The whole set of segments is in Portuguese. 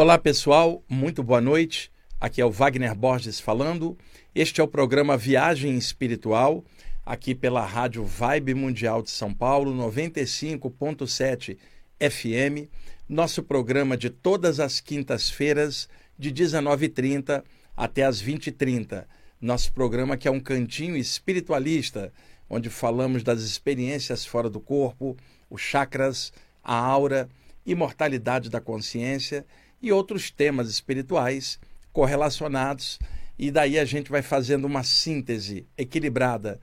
Olá pessoal, muito boa noite. Aqui é o Wagner Borges falando. Este é o programa Viagem Espiritual, aqui pela Rádio Vibe Mundial de São Paulo, 95.7 FM. Nosso programa de todas as quintas-feiras, de 19h30 até as 20h30. Nosso programa que é um cantinho espiritualista, onde falamos das experiências fora do corpo, os chakras, a aura, imortalidade da consciência e outros temas espirituais correlacionados. E daí a gente vai fazendo uma síntese equilibrada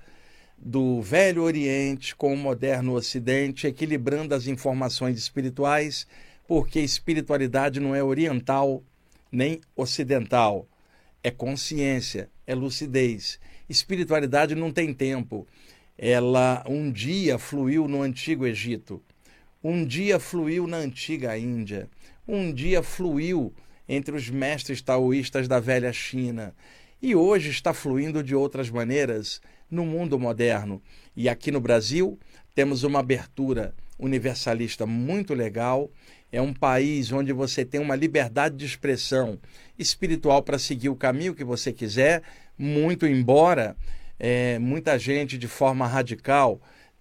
do Velho Oriente com o moderno Ocidente, equilibrando as informações espirituais, porque espiritualidade não é oriental nem ocidental, é consciência, é lucidez. Espiritualidade não tem tempo. Ela um dia fluiu no antigo Egito, um dia fluiu na antiga Índia, um dia fluiu entre os mestres taoístas da velha China e hoje está fluindo de outras maneiras no mundo moderno. E aqui no Brasil temos uma abertura universalista muito legal. É um país onde você tem uma liberdade de expressão espiritual para seguir o caminho que você quiser, muito embora é, muita gente de forma radical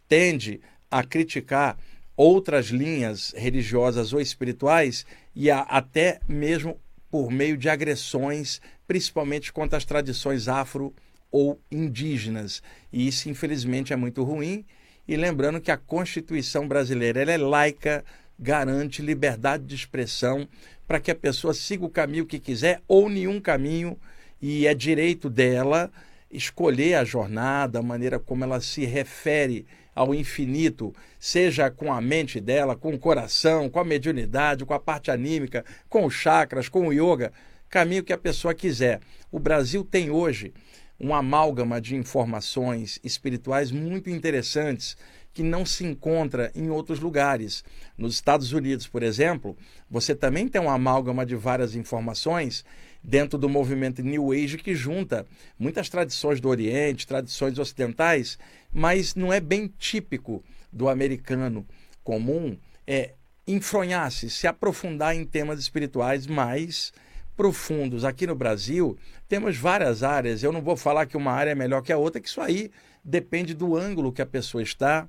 tende a criticar outras linhas religiosas ou espirituais e a, até mesmo por meio de agressões, principalmente contra as tradições afro ou indígenas. E isso, infelizmente, é muito ruim. E lembrando que a Constituição brasileira ela é laica, garante liberdade de expressão para que a pessoa siga o caminho que quiser ou nenhum caminho, e é direito dela escolher a jornada, a maneira como ela se refere ao infinito, seja com a mente dela, com o coração, com a mediunidade, com a parte anímica, com os chakras, com o yoga, caminho que a pessoa quiser. O Brasil tem hoje um amálgama de informações espirituais muito interessantes que não se encontra em outros lugares. Nos Estados Unidos, por exemplo, você também tem um amálgama de várias informações dentro do movimento New Age que junta muitas tradições do Oriente, tradições ocidentais, mas não é bem típico do americano comum é enfronhar-se, se aprofundar em temas espirituais mais profundos. Aqui no Brasil, temos várias áreas. Eu não vou falar que uma área é melhor que a outra, que isso aí depende do ângulo que a pessoa está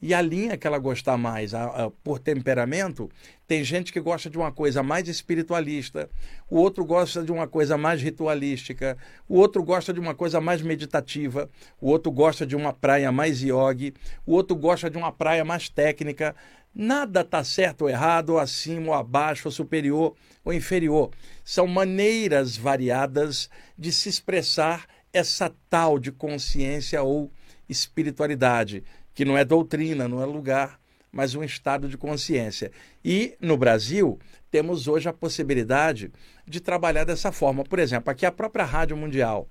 e a linha que ela gostar mais. A, a, por temperamento, tem gente que gosta de uma coisa mais espiritualista, o outro gosta de uma coisa mais ritualística, o outro gosta de uma coisa mais meditativa, o outro gosta de uma praia mais yogi, o outro gosta de uma praia mais técnica. Nada está certo ou errado, ou acima ou abaixo, ou superior ou inferior. São maneiras variadas de se expressar essa tal de consciência ou espiritualidade que não é doutrina, não é lugar, mas um estado de consciência. E no Brasil, temos hoje a possibilidade de trabalhar dessa forma. Por exemplo, aqui a própria Rádio Mundial.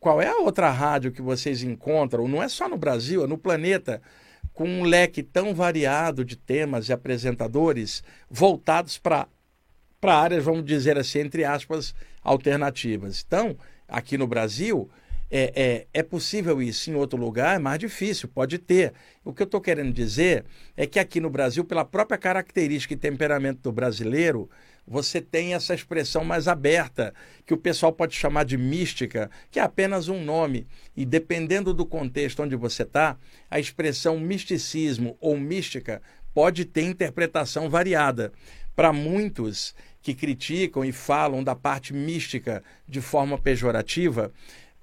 Qual é a outra rádio que vocês encontram? Não é só no Brasil, é no planeta, com um leque tão variado de temas e apresentadores voltados para áreas, vamos dizer assim, entre aspas, alternativas. Então, aqui no Brasil, é, é, é possível isso em outro lugar? É mais difícil, pode ter. O que eu estou querendo dizer é que aqui no Brasil, pela própria característica e temperamento do brasileiro, você tem essa expressão mais aberta, que o pessoal pode chamar de mística, que é apenas um nome. E dependendo do contexto onde você está, a expressão misticismo ou mística pode ter interpretação variada. Para muitos que criticam e falam da parte mística de forma pejorativa,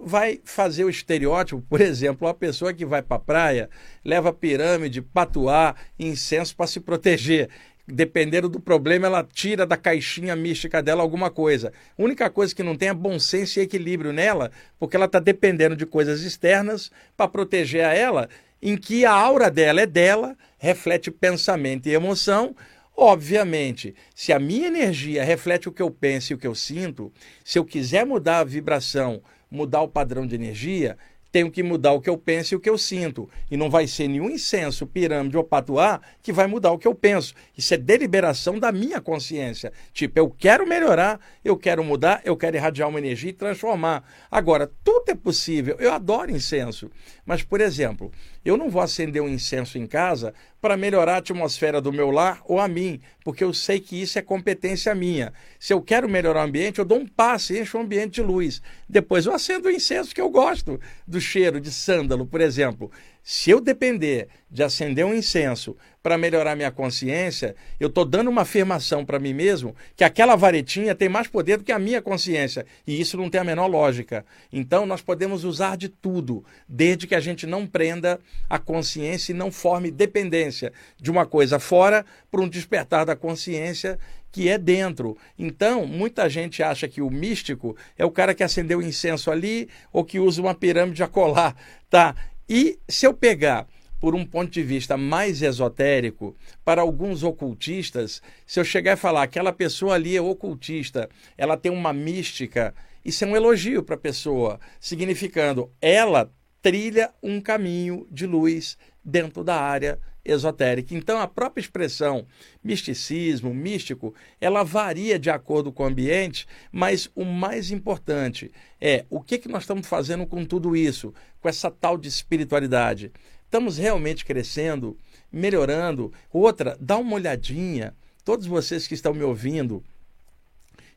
vai fazer o estereótipo, por exemplo, uma pessoa que vai para a praia, leva pirâmide, patuá, incenso para se proteger. Dependendo do problema, ela tira da caixinha mística dela alguma coisa. A única coisa que não tem é bom senso e equilíbrio nela, porque ela está dependendo de coisas externas para proteger a ela, em que a aura dela é dela, reflete pensamento e emoção, Obviamente, se a minha energia reflete o que eu penso e o que eu sinto, se eu quiser mudar a vibração mudar o padrão de energia, tenho que mudar o que eu penso e o que eu sinto. E não vai ser nenhum incenso, pirâmide ou patuá que vai mudar o que eu penso. Isso é deliberação da minha consciência. Tipo, eu quero melhorar, eu quero mudar, eu quero irradiar uma energia e transformar. Agora, tudo é possível. Eu adoro incenso. Mas, por exemplo, Eu não vou acender um incenso em casa para melhorar a atmosfera do meu lar ou a mim, porque eu sei que isso é competência minha. Se eu quero melhorar o ambiente, eu dou um passe, encho o ambiente de luz. Depois eu acendo o incenso que eu gosto do cheiro de sândalo, por exemplo. Se eu depender de acender um incenso para melhorar minha consciência, eu estou dando uma afirmação para mim mesmo que aquela varetinha tem mais poder do que a minha consciência. E isso não tem a menor lógica. Então, nós podemos usar de tudo, desde que a gente não prenda a consciência e não forme dependência de uma coisa fora para um despertar da consciência que é dentro. Então, muita gente acha que o místico é o cara que acendeu incenso ali ou que usa uma pirâmide a colar, tá? E se eu pegar por um ponto de vista mais esotérico, para alguns ocultistas, se eu chegar e falar aquela pessoa ali é ocultista, ela tem uma mística, isso é um elogio para a pessoa, significando ela trilha um caminho de luz dentro da área esotérica. Então, a própria expressão misticismo, místico, ela varia de acordo com o ambiente, mas o mais importante é o que, que nós estamos fazendo com tudo isso, com essa tal de espiritualidade. Estamos realmente crescendo, melhorando. Outra, dá uma olhadinha, todos vocês que estão me ouvindo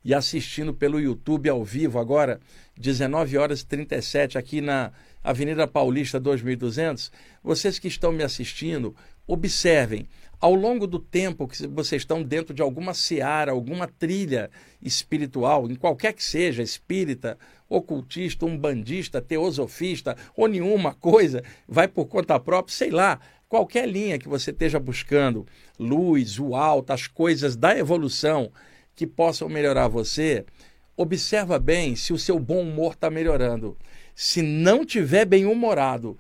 e assistindo pelo YouTube ao vivo agora, 19 horas e 37 aqui na Avenida Paulista 2200, vocês que estão me assistindo, observem, ao longo do tempo que vocês estão dentro de alguma seara, alguma trilha espiritual, em qualquer que seja, espírita, ocultista, umbandista, teosofista, ou nenhuma coisa, vai por conta própria, sei lá, qualquer linha que você esteja buscando, luz, o alto, as coisas da evolução que possam melhorar você, observa bem se o seu bom humor está melhorando. Se não tiver bem humorado,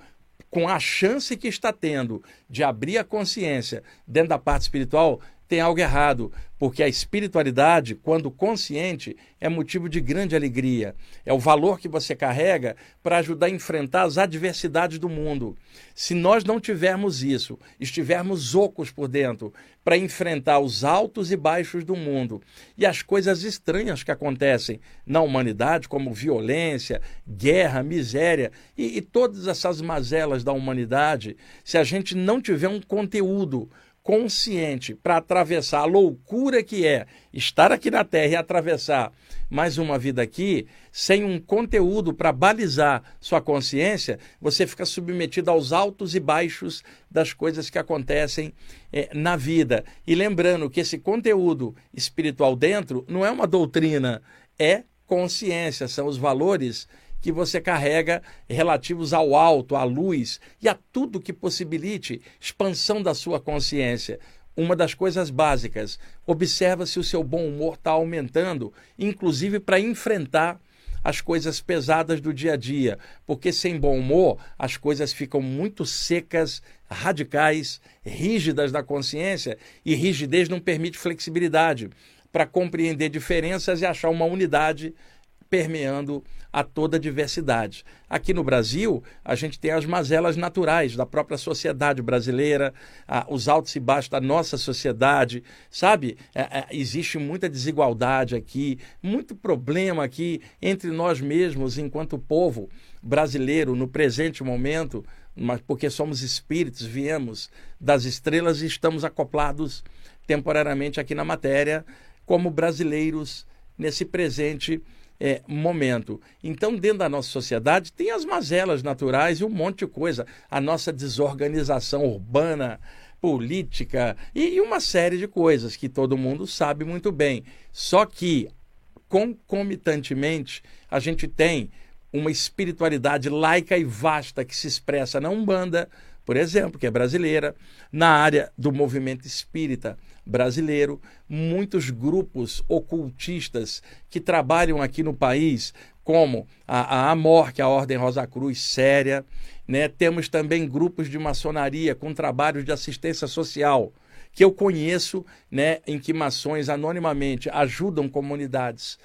com a chance que está tendo de abrir a consciência dentro da parte espiritual, tem algo errado, porque a espiritualidade, quando consciente, é motivo de grande alegria. É o valor que você carrega para ajudar a enfrentar as adversidades do mundo. Se nós não tivermos isso, estivermos ocos por dentro para enfrentar os altos e baixos do mundo e as coisas estranhas que acontecem na humanidade, como violência, guerra, miséria e, e todas essas mazelas da humanidade, se a gente não tiver um conteúdo consciente para atravessar a loucura que é estar aqui na Terra e atravessar mais uma vida aqui, sem um conteúdo para balizar sua consciência, você fica submetido aos altos e baixos das coisas que acontecem é, na vida. E lembrando que esse conteúdo espiritual dentro não é uma doutrina, é consciência, são os valores que você carrega relativos ao alto, à luz e a tudo que possibilite expansão da sua consciência. Uma das coisas básicas, observa se o seu bom humor está aumentando, inclusive para enfrentar as coisas pesadas do dia a dia, porque sem bom humor as coisas ficam muito secas, radicais, rígidas na consciência e rigidez não permite flexibilidade para compreender diferenças e achar uma unidade permeando a toda a diversidade. Aqui no Brasil, a gente tem as mazelas naturais da própria sociedade brasileira, os altos e baixos da nossa sociedade, sabe? É, é, existe muita desigualdade aqui, muito problema aqui entre nós mesmos, enquanto povo brasileiro, no presente momento, mas porque somos espíritos, viemos das estrelas e estamos acoplados temporariamente aqui na matéria, como brasileiros nesse presente é, momento. Então, dentro da nossa sociedade, tem as mazelas naturais e um monte de coisa. A nossa desorganização urbana, política e, e uma série de coisas que todo mundo sabe muito bem. Só que, concomitantemente, a gente tem uma espiritualidade laica e vasta que se expressa na Umbanda, por exemplo, que é brasileira, na área do movimento espírita brasileiro, muitos grupos ocultistas que trabalham aqui no país, como a, a AMOR, que é a Ordem Rosa Cruz Séria, né? temos também grupos de maçonaria com trabalhos de assistência social, que eu conheço, né, em que mações anonimamente ajudam comunidades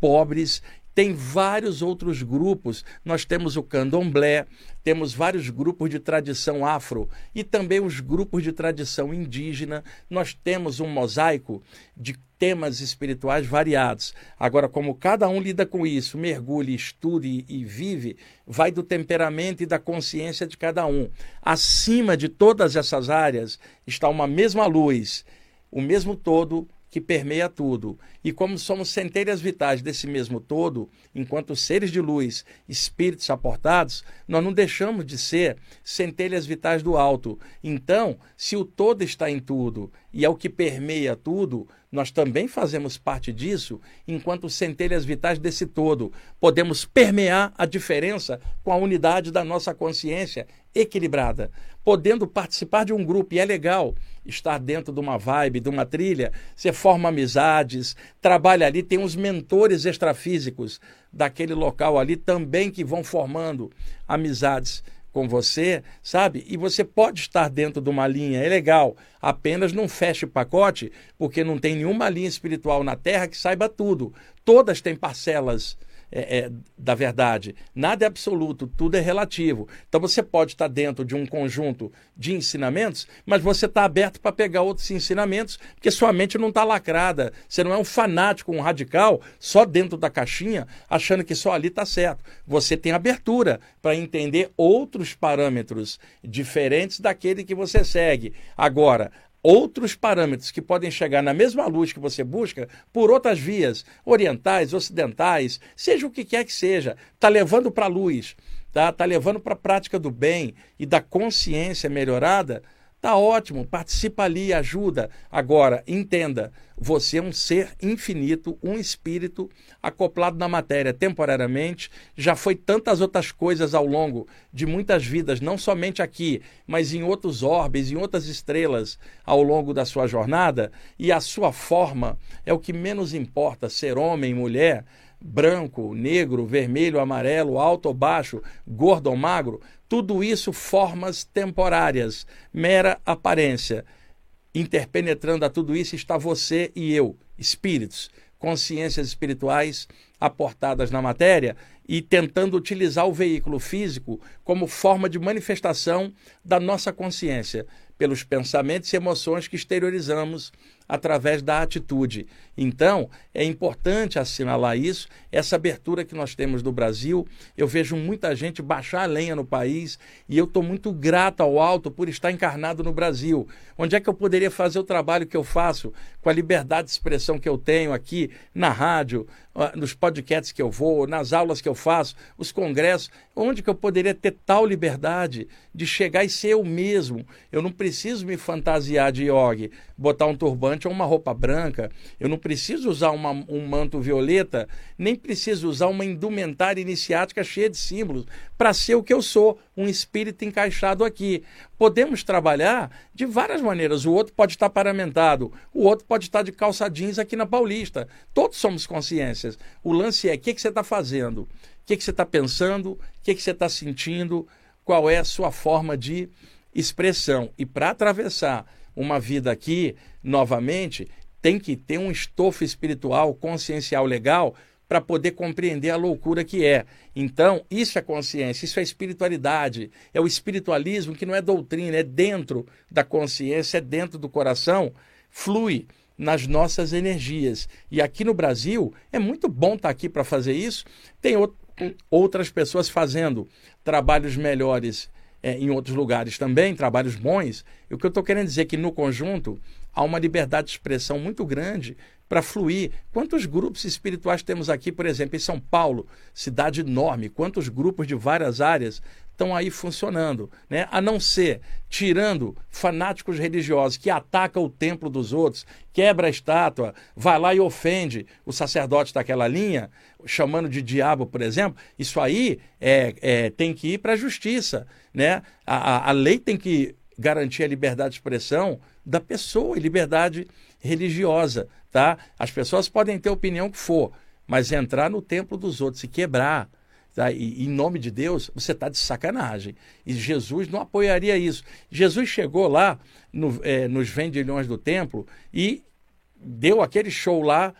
pobres Tem vários outros grupos. Nós temos o candomblé, temos vários grupos de tradição afro e também os grupos de tradição indígena. Nós temos um mosaico de temas espirituais variados. Agora, como cada um lida com isso, mergulha, estude e vive, vai do temperamento e da consciência de cada um. Acima de todas essas áreas está uma mesma luz, o mesmo todo que permeia tudo. E como somos centelhas vitais desse mesmo todo, enquanto seres de luz, espíritos aportados, nós não deixamos de ser centelhas vitais do alto. Então, se o todo está em tudo e é o que permeia tudo, nós também fazemos parte disso, enquanto centelhas vitais desse todo. Podemos permear a diferença com a unidade da nossa consciência equilibrada, podendo participar de um grupo, e é legal estar dentro de uma vibe, de uma trilha, você forma amizades, trabalha ali, tem uns mentores extrafísicos daquele local ali também que vão formando amizades com você, sabe? E você pode estar dentro de uma linha, é legal. Apenas não feche o pacote, porque não tem nenhuma linha espiritual na Terra que saiba tudo. Todas têm parcelas é, é, da verdade. Nada é absoluto, tudo é relativo. Então você pode estar dentro de um conjunto de ensinamentos, mas você está aberto para pegar outros ensinamentos, porque sua mente não está lacrada. Você não é um fanático, um radical, só dentro da caixinha, achando que só ali está certo. Você tem abertura para entender outros parâmetros diferentes daquele que você segue. Agora, outros parâmetros que podem chegar na mesma luz que você busca por outras vias, orientais, ocidentais, seja o que quer que seja, está levando para a luz, está tá levando para a prática do bem e da consciência melhorada, Tá ótimo, participa ali, ajuda. Agora, entenda, você é um ser infinito, um espírito acoplado na matéria temporariamente. Já foi tantas outras coisas ao longo de muitas vidas, não somente aqui, mas em outros orbes, em outras estrelas ao longo da sua jornada. E a sua forma é o que menos importa, ser homem, mulher branco, negro, vermelho, amarelo, alto ou baixo, gordo ou magro, tudo isso formas temporárias, mera aparência. Interpenetrando a tudo isso está você e eu, espíritos, consciências espirituais aportadas na matéria e tentando utilizar o veículo físico como forma de manifestação da nossa consciência, pelos pensamentos e emoções que exteriorizamos através da atitude. Então, é importante assinalar isso, essa abertura que nós temos do Brasil. Eu vejo muita gente baixar a lenha no país e eu estou muito grato ao alto por estar encarnado no Brasil. Onde é que eu poderia fazer o trabalho que eu faço, com a liberdade de expressão que eu tenho aqui na rádio, nos podcasts que eu vou, nas aulas que eu faço, os congressos, onde que eu poderia ter tal liberdade de chegar e ser eu mesmo? Eu não preciso me fantasiar de yogi, botar um turbante ou uma roupa branca, eu não preciso usar uma, um manto violeta, nem preciso usar uma indumentária iniciática cheia de símbolos para ser o que eu sou, um espírito encaixado aqui. Podemos trabalhar de várias maneiras. O outro pode estar paramentado, o outro pode estar de calça jeans aqui na Paulista. Todos somos consciências. O lance é o que, que você está fazendo, o que, que você está pensando, o que, que você está sentindo, qual é a sua forma de expressão. E para atravessar uma vida aqui, novamente, tem que ter um estofo espiritual, consciencial legal para poder compreender a loucura que é. Então, isso é consciência, isso é espiritualidade, é o espiritualismo que não é doutrina, é dentro da consciência, é dentro do coração, flui nas nossas energias. E aqui no Brasil é muito bom estar tá aqui para fazer isso. Tem outras pessoas fazendo trabalhos melhores é, em outros lugares também, trabalhos bons. E o que eu estou querendo dizer é que, no conjunto, há uma liberdade de expressão muito grande para fluir. Quantos grupos espirituais temos aqui, por exemplo, em São Paulo, cidade enorme? Quantos grupos de várias áreas estão aí funcionando, né? A não ser tirando fanáticos religiosos que atacam o templo dos outros, quebra a estátua, vai lá e ofende o sacerdote daquela linha, chamando de diabo, por exemplo. Isso aí é, é tem que ir para a justiça, né? A, a, a lei tem que garantir a liberdade de expressão da pessoa e liberdade religiosa, tá? As pessoas podem ter opinião que for, mas entrar no templo dos outros e quebrar Tá? E, em nome de Deus, você está de sacanagem. E Jesus não apoiaria isso. Jesus chegou lá no, é, nos vendilhões do templo e deu aquele show lá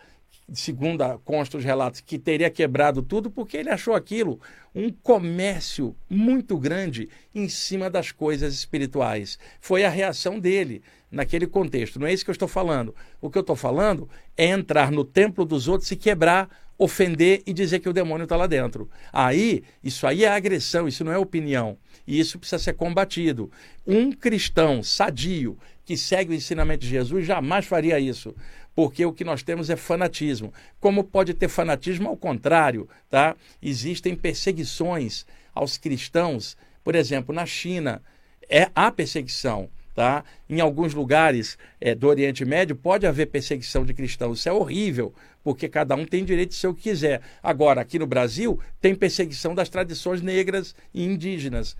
segundo consta os relatos, que teria quebrado tudo porque ele achou aquilo um comércio muito grande em cima das coisas espirituais. Foi a reação dele naquele contexto. Não é isso que eu estou falando. O que eu estou falando é entrar no templo dos outros e quebrar, ofender e dizer que o demônio está lá dentro. Aí, isso aí é agressão, isso não é opinião. E isso precisa ser combatido. Um cristão sadio que segue o ensinamento de Jesus jamais faria isso porque o que nós temos é fanatismo. Como pode ter fanatismo ao contrário, tá? Existem perseguições aos cristãos, por exemplo, na China é a perseguição. Tá? Em alguns lugares é, do Oriente Médio pode haver perseguição de cristãos. Isso é horrível, porque cada um tem direito de ser o que quiser. Agora, aqui no Brasil, tem perseguição das tradições negras e indígenas.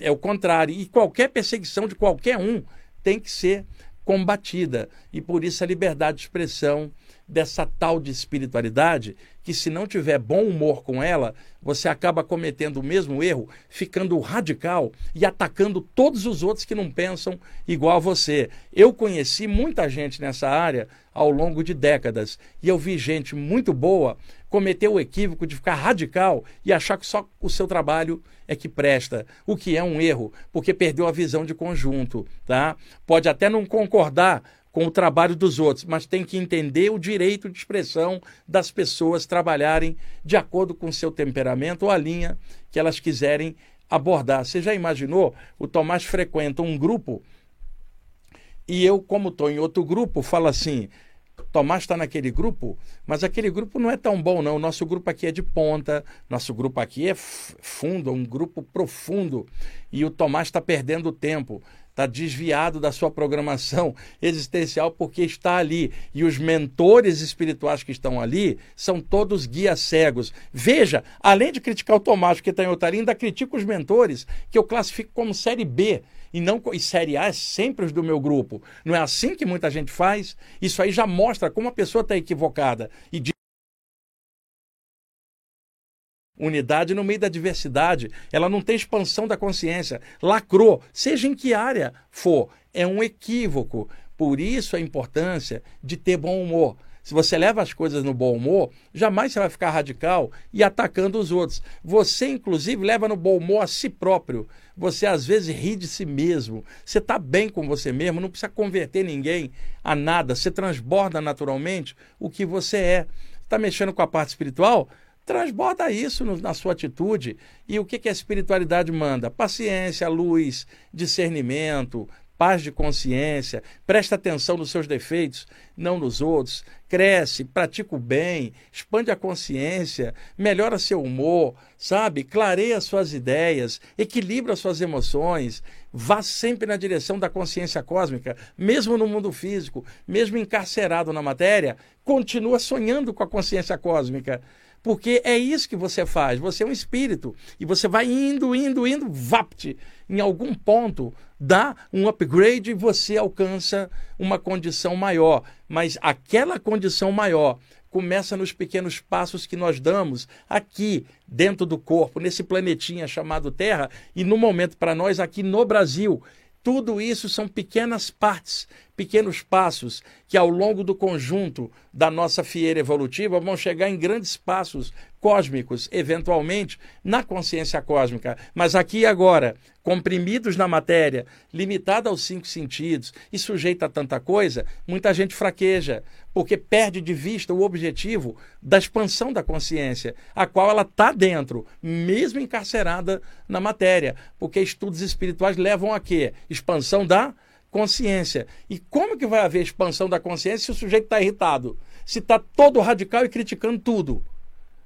É o contrário. E qualquer perseguição de qualquer um tem que ser combatida. E por isso a liberdade de expressão dessa tal de espiritualidade, que se não tiver bom humor com ela, você acaba cometendo o mesmo erro, ficando radical e atacando todos os outros que não pensam igual a você. Eu conheci muita gente nessa área ao longo de décadas e eu vi gente muito boa cometer o equívoco de ficar radical e achar que só o seu trabalho é que presta, o que é um erro, porque perdeu a visão de conjunto, tá? Pode até não concordar com o trabalho dos outros, mas tem que entender o direito de expressão das pessoas trabalharem de acordo com seu temperamento ou a linha que elas quiserem abordar. Você já imaginou? O Tomás frequenta um grupo e eu, como estou em outro grupo, falo assim: Tomás está naquele grupo, mas aquele grupo não é tão bom, não. Nosso grupo aqui é de ponta, nosso grupo aqui é fundo, é um grupo profundo, e o Tomás está perdendo tempo está desviado da sua programação existencial porque está ali. E os mentores espirituais que estão ali são todos guias cegos. Veja, além de criticar o Tomás que está em Otarim, ainda critico os mentores, que eu classifico como série B. E, não, e série A é sempre os do meu grupo. Não é assim que muita gente faz? Isso aí já mostra como a pessoa está equivocada. E unidade no meio da diversidade. Ela não tem expansão da consciência. Lacrou, seja em que área for. É um equívoco. Por isso a importância de ter bom humor. Se você leva as coisas no bom humor, jamais você vai ficar radical e atacando os outros. Você, inclusive, leva no bom humor a si próprio. Você, às vezes, ri de si mesmo. Você está bem com você mesmo, não precisa converter ninguém a nada. Você transborda naturalmente o que você é. Está mexendo com a parte espiritual? Transborda isso no, na sua atitude. E o que, que a espiritualidade manda? Paciência, luz, discernimento, paz de consciência, presta atenção nos seus defeitos, não nos outros, cresce, pratica o bem, expande a consciência, melhora seu humor, sabe? Clareia suas ideias, equilibra suas emoções, vá sempre na direção da consciência cósmica, mesmo no mundo físico, mesmo encarcerado na matéria, continua sonhando com a consciência cósmica. Porque é isso que você faz. Você é um espírito. E você vai indo, indo, indo, vapt. Em algum ponto, dá um upgrade e você alcança uma condição maior. Mas aquela condição maior começa nos pequenos passos que nós damos aqui dentro do corpo, nesse planetinha chamado Terra, e no momento para nós aqui no Brasil. Tudo isso são pequenas partes, pequenos passos que, ao longo do conjunto da nossa fieira evolutiva, vão chegar em grandes passos cósmicos, eventualmente, na consciência cósmica. Mas aqui e agora, comprimidos na matéria, limitada aos cinco sentidos e sujeita a tanta coisa, muita gente fraqueja, porque perde de vista o objetivo da expansão da consciência, a qual ela está dentro, mesmo encarcerada na matéria, porque estudos espirituais levam a quê? Expansão da consciência. E como que vai haver expansão da consciência se o sujeito está irritado? Se está todo radical e criticando tudo?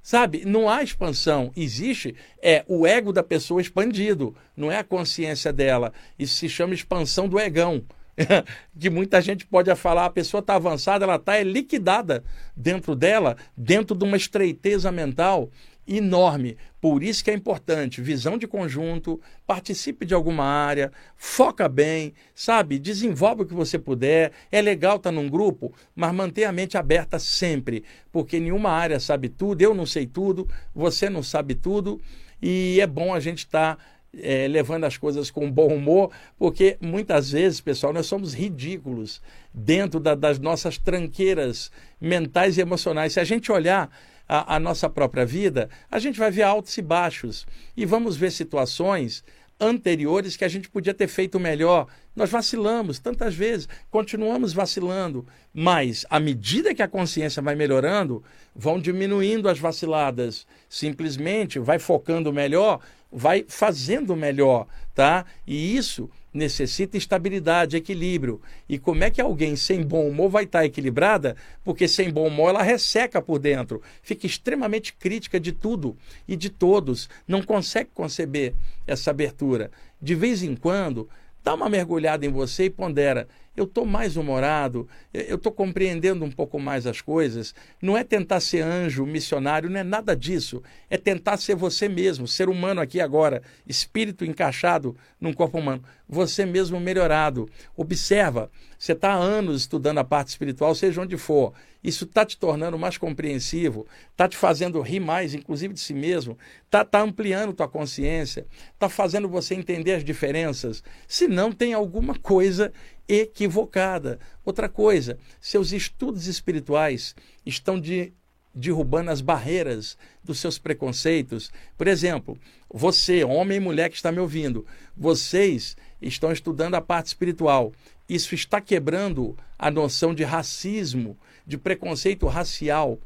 Sabe, não há expansão. Existe é o ego da pessoa expandido, não é a consciência dela. Isso se chama expansão do egão. que muita gente pode falar, a pessoa está avançada, ela está é liquidada dentro dela, dentro de uma estreiteza mental enorme. Por isso que é importante, visão de conjunto, participe de alguma área, foca bem, sabe? Desenvolve o que você puder. É legal estar tá num grupo, mas mantenha a mente aberta sempre, porque nenhuma área sabe tudo, eu não sei tudo, você não sabe tudo, e é bom a gente estar tá é, levando as coisas com bom humor, porque muitas vezes, pessoal, nós somos ridículos dentro da, das nossas tranqueiras mentais e emocionais. Se a gente olhar a, a nossa própria vida, a gente vai ver altos e baixos e vamos ver situações anteriores que a gente podia ter feito melhor. Nós vacilamos tantas vezes, continuamos vacilando, mas à medida que a consciência vai melhorando, vão diminuindo as vaciladas. Simplesmente vai focando melhor, vai fazendo melhor, tá? E isso necessita estabilidade, equilíbrio. E como é que alguém sem bom humor vai estar equilibrada? Porque sem bom humor ela resseca por dentro, fica extremamente crítica de tudo e de todos, não consegue conceber essa abertura. De vez em quando, dá uma mergulhada em você e pondera eu estou mais humorado, eu estou compreendendo um pouco mais as coisas. Não é tentar ser anjo, missionário, não é nada disso. É tentar ser você mesmo, ser humano aqui agora, espírito encaixado num corpo humano. Você mesmo melhorado. Observa, você está há anos estudando a parte espiritual, seja onde for. Isso está te tornando mais compreensivo, está te fazendo rir mais, inclusive de si mesmo, está tá ampliando tua consciência, está fazendo você entender as diferenças. Se não, tem alguma coisa equivocada. Outra coisa, seus estudos espirituais estão de, derrubando as barreiras dos seus preconceitos. Por exemplo, você, homem e mulher que está me ouvindo, vocês estão estudando a parte espiritual. Isso está quebrando a noção de racismo, de preconceito racial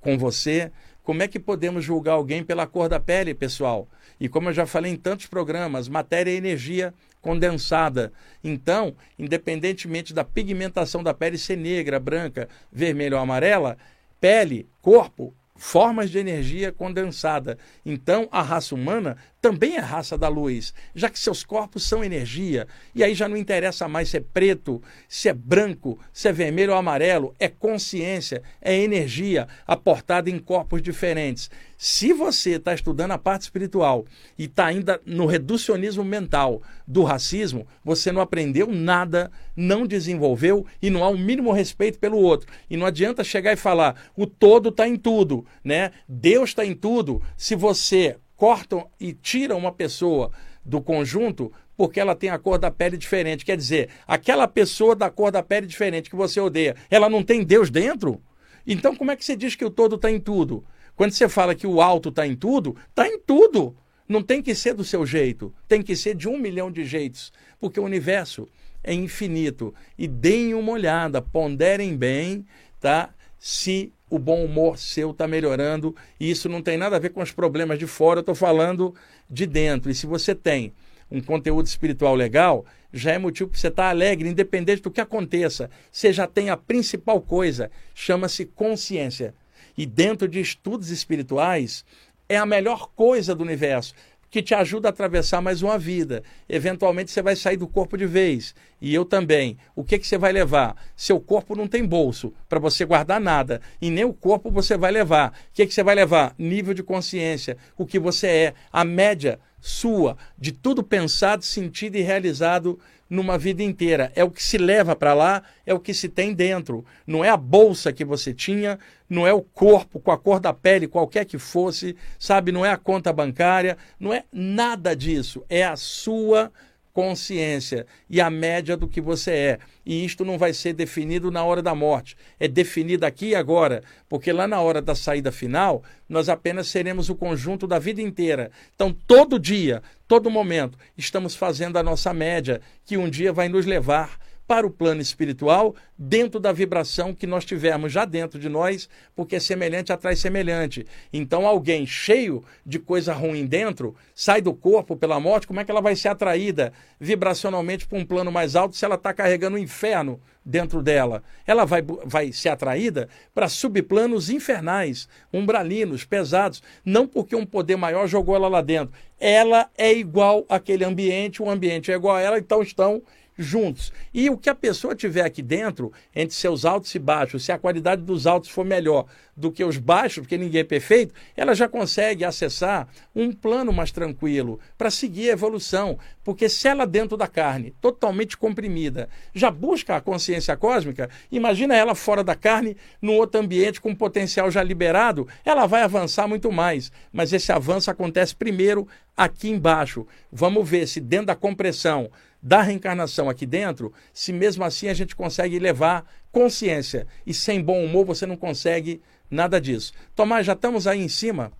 com você. Como é que podemos julgar alguém pela cor da pele, pessoal? E como eu já falei em tantos programas, matéria e energia condensada. Então, independentemente da pigmentação da pele ser negra, branca, vermelha ou amarela, pele, corpo formas de energia condensada. Então, a raça humana também é raça da luz, já que seus corpos são energia. E aí já não interessa mais se é preto, se é branco, se é vermelho ou amarelo, é consciência, é energia aportada em corpos diferentes. Se você está estudando a parte espiritual e está ainda no reducionismo mental do racismo, você não aprendeu nada, não desenvolveu e não há o um mínimo respeito pelo outro. E não adianta chegar e falar o todo está em tudo, né? Deus está em tudo. Se você corta e tira uma pessoa do conjunto porque ela tem a cor da pele diferente, quer dizer, aquela pessoa da cor da pele diferente que você odeia, ela não tem Deus dentro? Então como é que você diz que o todo está em tudo? Quando você fala que o alto está em tudo, está em tudo. Não tem que ser do seu jeito, tem que ser de um milhão de jeitos, porque o universo é infinito. E deem uma olhada, ponderem bem, tá? Se o bom humor seu está melhorando, e isso não tem nada a ver com os problemas de fora, eu estou falando de dentro. E se você tem um conteúdo espiritual legal, já é motivo para você estar tá alegre, independente do que aconteça. Você já tem a principal coisa, chama-se consciência e dentro de estudos espirituais, é a melhor coisa do universo, que te ajuda a atravessar mais uma vida. Eventualmente você vai sair do corpo de vez, e eu também. O que, que você vai levar? Seu corpo não tem bolso para você guardar nada, e nem o corpo você vai levar. O que, que você vai levar? Nível de consciência, o que você é, a média sua de tudo pensado, sentido e realizado numa vida inteira. É o que se leva para lá, é o que se tem dentro. Não é a bolsa que você tinha, não é o corpo com a cor da pele, qualquer que fosse, sabe? Não é a conta bancária, não é nada disso. É a sua consciência e a média do que você é. E isto não vai ser definido na hora da morte, é definido aqui e agora, porque lá na hora da saída final, nós apenas seremos o conjunto da vida inteira. Então, todo dia, todo momento, estamos fazendo a nossa média, que um dia vai nos levar para o plano espiritual dentro da vibração que nós tivermos já dentro de nós, porque semelhante atrai semelhante. Então, alguém cheio de coisa ruim dentro sai do corpo pela morte, como é que ela vai ser atraída vibracionalmente para um plano mais alto se ela está carregando o inferno dentro dela? Ela vai, vai ser atraída para subplanos infernais, umbralinos, pesados, não porque um poder maior jogou ela lá dentro. Ela é igual àquele ambiente, o ambiente é igual a ela, então estão juntos. E o que a pessoa tiver aqui dentro, entre seus altos e baixos, se a qualidade dos altos for melhor do que os baixos, porque ninguém é perfeito, ela já consegue acessar um plano mais tranquilo para seguir a evolução. Porque se ela dentro da carne, totalmente comprimida, já busca a consciência cósmica, imagina ela fora da carne, num outro ambiente com potencial já liberado, ela vai avançar muito mais. Mas esse avanço acontece primeiro aqui embaixo. Vamos ver se dentro da compressão da reencarnação aqui dentro, se mesmo assim a gente consegue levar consciência. E sem bom humor você não consegue nada disso. Tomás, já estamos aí em cima?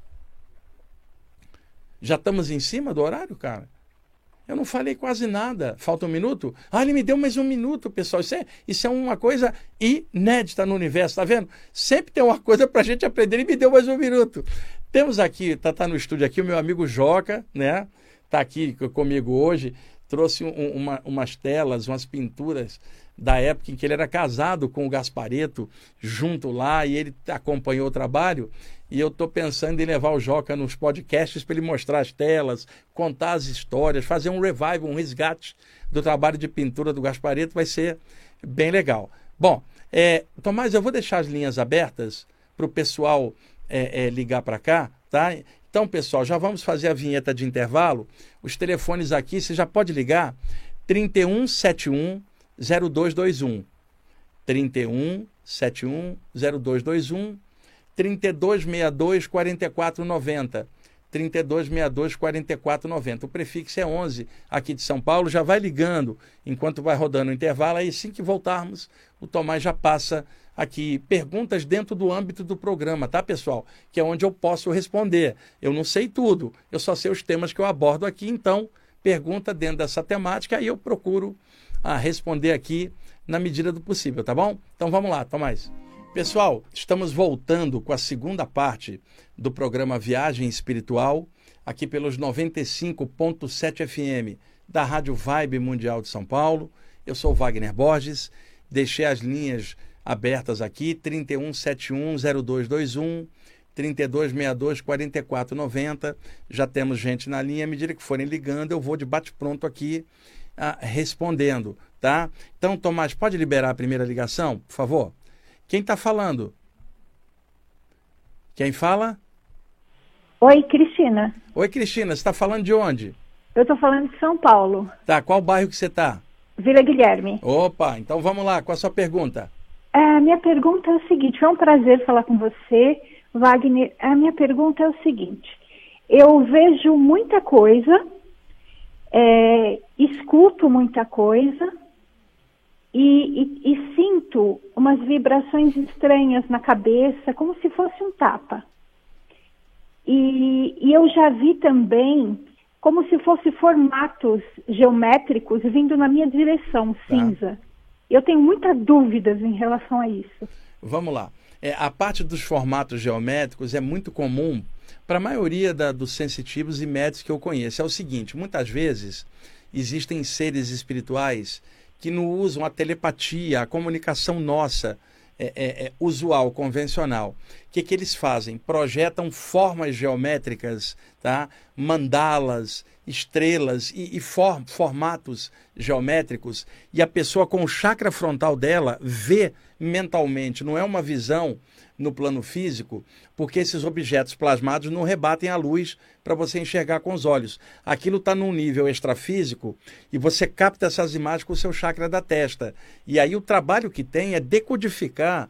Já estamos em cima do horário, cara? Eu não falei quase nada. Falta um minuto? Ah, ele me deu mais um minuto, pessoal. Isso é, isso é uma coisa inédita no universo, tá vendo? Sempre tem uma coisa para a gente aprender e me deu mais um minuto. Temos aqui, tá, tá no estúdio aqui, o meu amigo Joca, né? Tá aqui comigo hoje. Trouxe um, uma, umas telas, umas pinturas da época em que ele era casado com o Gaspareto, junto lá, e ele acompanhou o trabalho. E eu estou pensando em levar o Joca nos podcasts para ele mostrar as telas, contar as histórias, fazer um revival, um resgate do trabalho de pintura do Gaspareto, vai ser bem legal. Bom, é, Tomás, eu vou deixar as linhas abertas para o pessoal é, é, ligar para cá, tá? Então, pessoal, já vamos fazer a vinheta de intervalo. Os telefones aqui, você já pode ligar 3171 0221. 3171 0221 3262 4490. 3262 4490. O prefixo é 11 aqui de São Paulo. Já vai ligando enquanto vai rodando o intervalo. Aí, assim que voltarmos, o Tomás já passa aqui perguntas dentro do âmbito do programa, tá, pessoal? Que é onde eu posso responder. Eu não sei tudo, eu só sei os temas que eu abordo aqui. Então, pergunta dentro dessa temática. Aí eu procuro a ah, responder aqui na medida do possível, tá bom? Então vamos lá, Tomás. Pessoal, estamos voltando com a segunda parte do programa Viagem Espiritual, aqui pelos 95.7 FM da Rádio Vibe Mundial de São Paulo. Eu sou Wagner Borges, deixei as linhas abertas aqui, 31710221, 3262-4490. Já temos gente na linha, à medida que forem ligando, eu vou de bate-pronto aqui ah, respondendo, tá? Então, Tomás, pode liberar a primeira ligação, por favor? Quem está falando? Quem fala? Oi, Cristina. Oi, Cristina. Você está falando de onde? Eu estou falando de São Paulo. Tá, qual bairro que você está? Vila Guilherme. Opa, então vamos lá. Qual a sua pergunta? A minha pergunta é o seguinte. Foi um prazer falar com você, Wagner. A minha pergunta é o seguinte. Eu vejo muita coisa, é, escuto muita coisa, e, e, e sinto umas vibrações estranhas na cabeça, como se fosse um tapa. E, e, eu já vi também como se fosse formatos geométricos vindo na minha direção, tá. cinza. Eu tenho muitas dúvidas em relação a isso. Vamos lá. É, a parte dos formatos geométricos é muito comum para a maioria da, dos sensitivos e médicos que eu conheço. É o seguinte: muitas vezes existem seres espirituais que não usam a telepatia, a comunicação nossa é, é, é, usual, convencional. Que, que eles fazem? Projetam formas geométricas, tá? mandalas, estrelas e, e for, formatos geométricos, e a pessoa com o chakra frontal dela vê mentalmente, não é uma visão no plano físico, porque esses objetos plasmados não rebatem a luz para você enxergar com os olhos. Aquilo está num nível extrafísico e você capta essas imagens com o seu chakra da testa. E aí o trabalho que tem é decodificar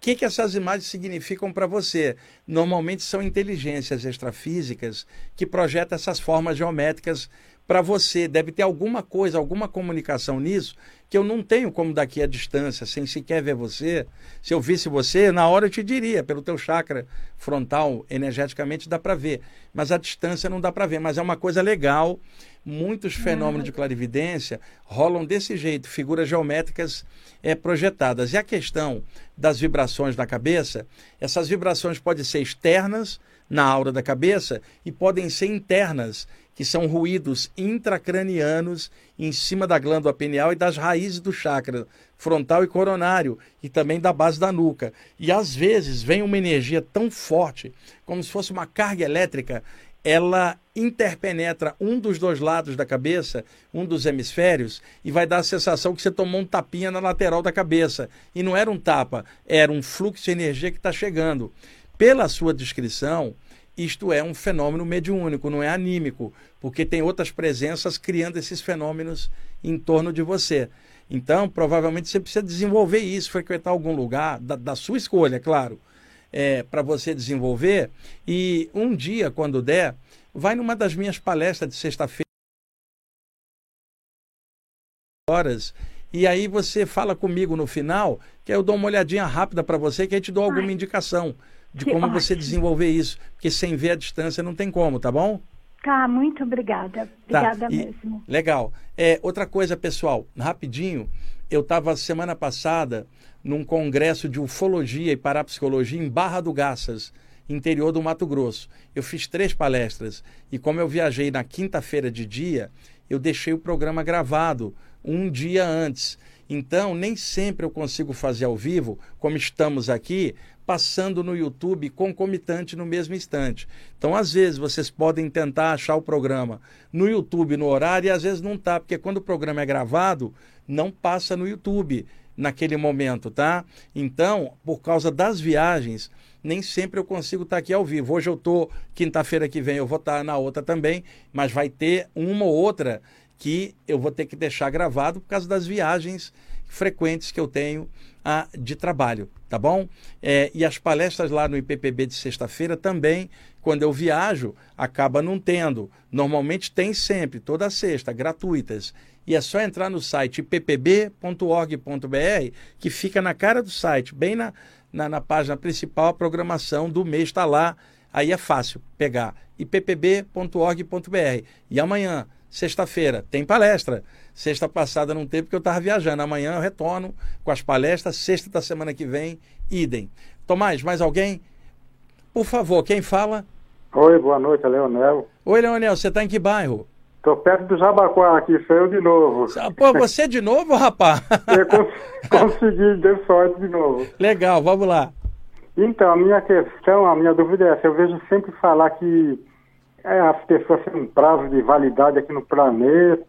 que, que essas imagens significam para você? Normalmente são inteligências extrafísicas que projetam essas formas geométricas para você. Deve ter alguma coisa, alguma comunicação nisso que eu não tenho como daqui à distância, sem sequer ver você. Se eu visse você, na hora eu te diria, pelo teu chakra frontal, energeticamente dá para ver. Mas a distância não dá para ver. Mas é uma coisa legal. Muitos fenômenos de clarividência rolam desse jeito, figuras geométricas é, projetadas. E a questão das vibrações na cabeça, essas vibrações podem ser externas na aura da cabeça e podem ser internas que são ruídos intracranianos em cima da glândula pineal e das raízes do chakra frontal e coronário e também da base da nuca. E às vezes vem uma energia tão forte, como se fosse uma carga elétrica ela interpenetra um dos dois lados da cabeça, um dos hemisférios, e vai dar a sensação que você tomou um tapinha na lateral da cabeça. E não era um tapa, era um fluxo de energia que está chegando. Pela sua descrição, isto é um fenômeno mediúnico, não é anímico, porque tem outras presenças criando esses fenômenos em torno de você. Então, provavelmente você precisa desenvolver isso, frequentar algum lugar, da, da sua escolha, é claro, é, para você desenvolver. E um dia, quando der, vai numa das minhas palestras de sexta-feira. horas e aí você fala comigo no final, que eu dou uma olhadinha rápida para você, que aí te dou alguma indicação de como ótimo. você desenvolver isso, porque sem ver a distância não tem como, tá bom? Tá, muito obrigada. Obrigada tá. mesmo. legal. É, outra coisa, pessoal, rapidinho, eu estava semana passada num congresso de ufologia e parapsicologia em Barra do Garças, interior do Mato Grosso. Eu fiz três palestras e como eu viajei na quinta-feira de dia, eu deixei o programa gravado um dia antes. Então, nem sempre eu consigo fazer ao vivo, como estamos aqui, passando no YouTube concomitante no mesmo instante. Então, às vezes, vocês podem tentar achar o programa no YouTube no horário e às vezes não tá, porque quando o programa é gravado, não passa no YouTube naquele momento, tá? Então, por causa das viagens, nem sempre eu consigo estar aqui ao vivo. Hoje eu estou, quinta-feira que vem eu vou estar na outra também, mas vai ter uma ou outra que eu vou ter que deixar gravado por causa das viagens frequentes que eu tenho ah, de trabalho, tá bom? É, e as palestras lá no IPPB de sexta-feira também, quando eu viajo, acaba não tendo. Normalmente tem sempre, toda sexta, gratuitas. E é só entrar no site ippb.org.br, que fica na cara do site, bem na, na, na página principal, a programação do mês está lá. Aí é fácil pegar ippb.org.br. E amanhã, Sexta-feira tem palestra. Sexta passada não teve porque eu estava viajando. Amanhã eu retorno com as palestras. Sexta da semana que vem, idem. Tomás, mais alguém? Por favor, quem fala? Oi, boa noite, é Leonel. Oi, Leonel, você está em que bairro? Estou perto do Jabaquara aqui, sou eu de novo. Pô, você de novo, rapaz? eu cons consegui, deu sorte de novo. Legal, vamos lá. Então, a minha questão, a minha dúvida é essa. Eu vejo sempre falar que é, as pessoas têm um prazo de validade aqui no planeta,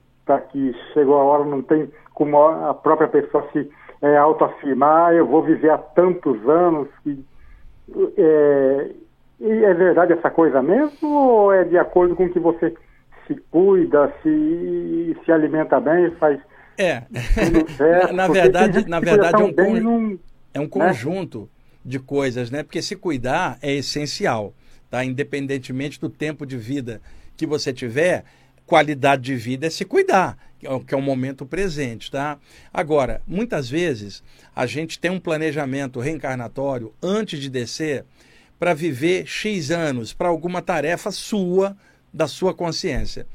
que chegou a hora, não tem como a própria pessoa se é, autoafirmar, eu vou viver há tantos anos. Que, é, e é verdade essa coisa mesmo ou é de acordo com que você se cuida, se, se alimenta bem, faz é. Certo, na, na verdade, na verdade é um, con... num, é um né? conjunto né? de coisas, né? Porque se cuidar é essencial tá? Independentemente do tempo de vida que você tiver, qualidade de vida é se cuidar, que é o é momento presente, tá? Agora, muitas vezes a gente tem um planejamento reencarnatório antes de descer para viver X anos para alguma tarefa sua, da sua consciência.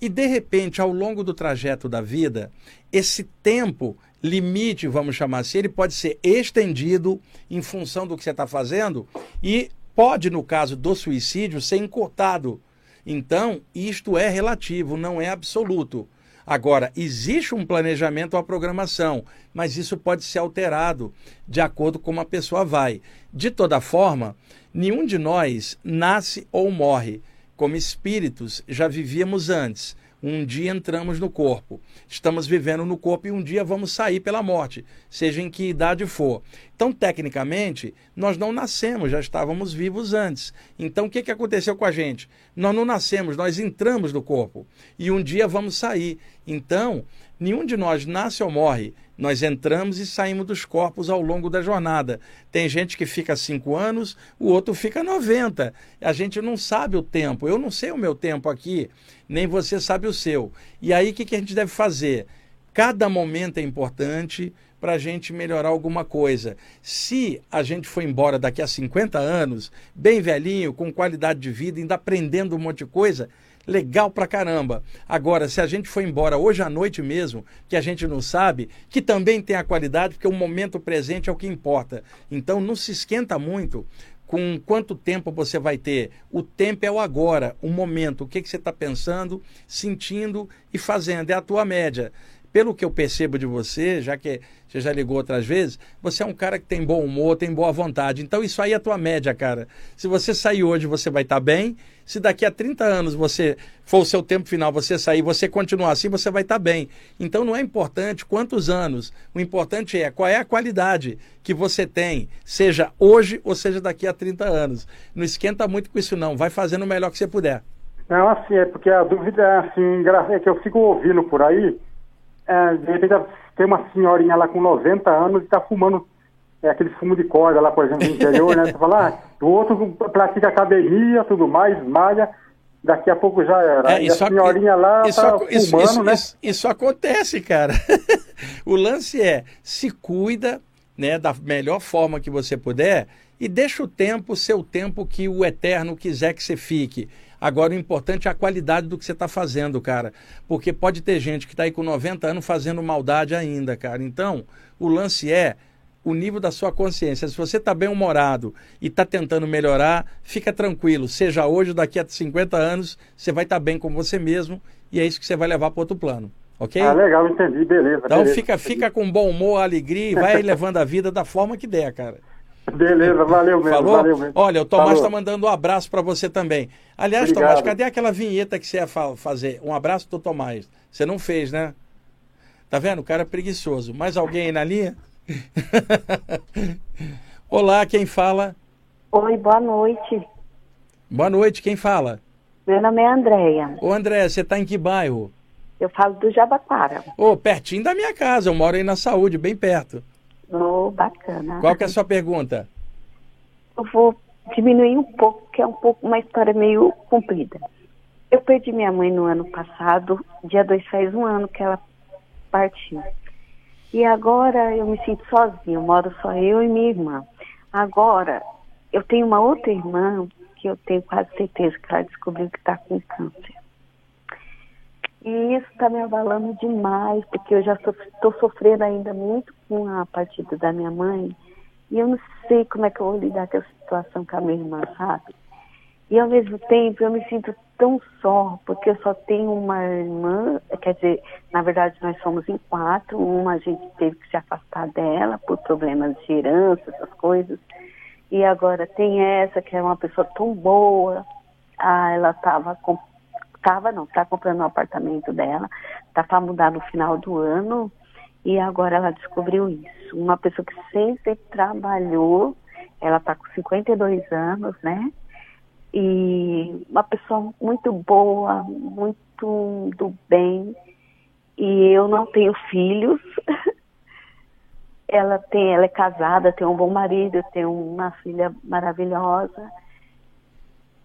E de repente, ao longo do trajeto da vida, esse tempo limite, vamos chamar assim, ele pode ser estendido em função do que você está fazendo e pode, no caso do suicídio, ser encurtado. Então, isto é relativo, não é absoluto. Agora, existe um planejamento, uma programação, mas isso pode ser alterado de acordo com como a pessoa vai. De toda forma, nenhum de nós nasce ou morre. Como espíritos, já vivíamos antes. Um dia entramos no corpo, estamos vivendo no corpo e um dia vamos sair pela morte, seja em que idade for. Então, tecnicamente, nós não nascemos, já estávamos vivos antes. Então, o que, que aconteceu com a gente? Nós não nascemos, nós entramos no corpo e um dia vamos sair. Então, nenhum de nós nasce ou morre. Nós entramos e saímos dos corpos ao longo da jornada. Tem gente que fica cinco anos, o outro fica 90. A gente não sabe o tempo. Eu não sei o meu tempo aqui, nem você sabe o seu. E aí o que, que a gente deve fazer? Cada momento é importante para a gente melhorar alguma coisa. Se a gente for embora daqui a 50 anos, bem velhinho, com qualidade de vida, ainda aprendendo um monte de coisa, legal pra caramba. Agora, se a gente for embora hoje à noite mesmo, que a gente não sabe, que também tem a qualidade, porque o momento presente é o que importa. Então, não se esquenta muito com quanto tempo você vai ter. O tempo é o agora, o momento. O que, que você está pensando, sentindo e fazendo. É a tua média. Pelo que eu percebo de você, já que você já ligou outras vezes, você é um cara que tem bom humor, tem boa vontade. Então isso aí é a tua média, cara. Se você sair hoje, você vai estar tá bem. Se daqui a 30 anos você for o seu tempo final, você sair, você continuar assim, você vai estar tá bem. Então não é importante quantos anos. O importante é qual é a qualidade que você tem, seja hoje ou seja daqui a 30 anos. Não esquenta muito com isso não, vai fazendo o melhor que você puder. Não, assim, é porque a dúvida é assim, é que eu fico ouvindo por aí, é, de repente tem uma senhorinha lá com 90 anos e está fumando é, aquele fumo de corda lá, por exemplo, no interior, né? Você fala, ah, o outro pratica academia, tudo mais, malha, daqui a pouco já era. É, isso, a senhorinha lá isso, tá fumando, isso, isso, né? Isso, isso acontece, cara. o lance é, se cuida, né, da melhor forma que você puder e deixa o tempo ser o tempo que o eterno quiser que você fique. Agora, o importante é a qualidade do que você está fazendo, cara. Porque pode ter gente que está aí com 90 anos fazendo maldade ainda, cara. Então, o lance é o nível da sua consciência. Se você está bem humorado e está tentando melhorar, fica tranquilo. Seja hoje ou daqui a 50 anos, você vai estar tá bem com você mesmo e é isso que você vai levar para outro plano. Ok? Ah, legal, entendi, beleza. Então beleza, fica, fica com bom humor, alegria e vai levando a vida da forma que der, cara. Beleza, valeu mesmo. Falou? Valeu mesmo. Olha, o Tomás está mandando um abraço para você também. Aliás, Obrigado. Tomás, cadê aquela vinheta que você ia fazer? Um abraço do Tomás. Você não fez, né? Tá vendo? O cara é preguiçoso. Mais alguém aí na linha? Olá, quem fala? Oi, boa noite. Boa noite, quem fala? Meu nome é Andréia. Ô, Andréia, você está em que bairro? Eu falo do Jabaquara. Ô, pertinho da minha casa. Eu moro aí na Saúde, bem perto. Oh, bacana. Qual que é a sua pergunta? Eu vou diminuir um pouco, que é um pouco uma história meio comprida. Eu perdi minha mãe no ano passado, dia 2 faz um ano que ela partiu. E agora eu me sinto sozinha, eu moro só eu e minha irmã. Agora, eu tenho uma outra irmã que eu tenho quase certeza que ela descobriu que está com câncer. E isso está me abalando demais, porque eu já estou sofrendo ainda muito com a partida da minha mãe. E eu não sei como é que eu vou lidar com a situação com a minha irmã, sabe? E ao mesmo tempo eu me sinto tão só, porque eu só tenho uma irmã, quer dizer, na verdade nós somos em quatro, uma a gente teve que se afastar dela por problemas de herança, essas coisas. E agora tem essa, que é uma pessoa tão boa. Ah, ela estava estava não, está comprando um apartamento dela, está para mudar no final do ano e agora ela descobriu isso. Uma pessoa que sempre trabalhou, ela está com 52 anos, né? E uma pessoa muito boa, muito do bem. E eu não tenho filhos. ela tem, ela é casada, tem um bom marido, tem uma filha maravilhosa.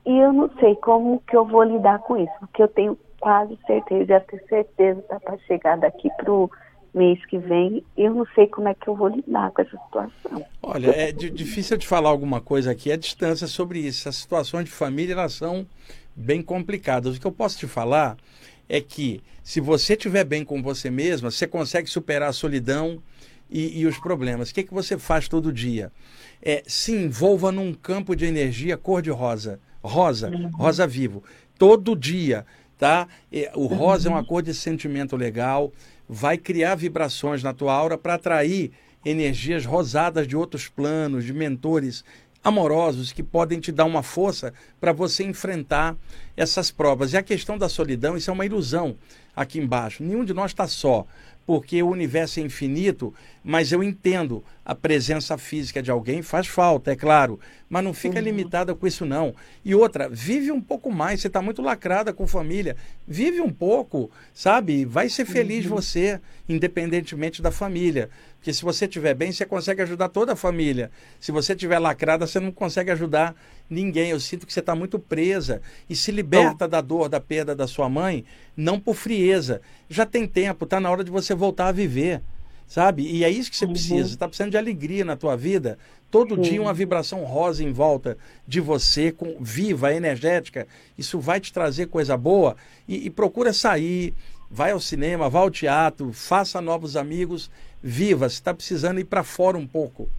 E eu não sei como que eu vou lidar com isso, porque eu tenho quase certeza, já tenho certeza tá para chegar daqui para o mês que vem, eu não sei como é que eu vou lidar com essa situação. Olha, é difícil de falar alguma coisa aqui à distância sobre isso. As situações de família elas são bem complicadas. O que eu posso te falar é que se você estiver bem com você mesma, você consegue superar a solidão e, e os problemas. O que, é que você faz todo dia? É, se envolva num campo de energia cor-de-rosa rosa, uhum. rosa vivo, todo dia, tá? O rosa uhum. é uma cor de sentimento legal, vai criar vibrações na tua aura para atrair energias rosadas de outros planos, de mentores amorosos que podem te dar uma força para você enfrentar essas provas. E a questão da solidão, isso é uma ilusão aqui embaixo. Nenhum de nós está só porque o universo é infinito, mas eu entendo a presença física de alguém faz falta, é claro, mas não fica uhum. limitada com isso não. E outra, vive um pouco mais, você está muito lacrada com família, vive um pouco, sabe? Vai ser feliz uhum. você, independentemente da família. Porque se você estiver bem, você consegue ajudar toda a família. Se você estiver lacrada, você não consegue ajudar ninguém. Eu sinto que você está muito presa e se liberta da dor, da perda da sua mãe, não por frieza. Já tem tempo, está na hora de você voltar a viver. Sabe? E é isso que você uhum. precisa. Você está precisando de alegria na tua vida. Todo dia uma vibração rosa em volta de você, com viva, energética. Isso vai te trazer coisa boa. E, e procura sair, vai ao cinema, vá ao teatro, faça novos amigos viva, você está precisando ir para fora um pouco.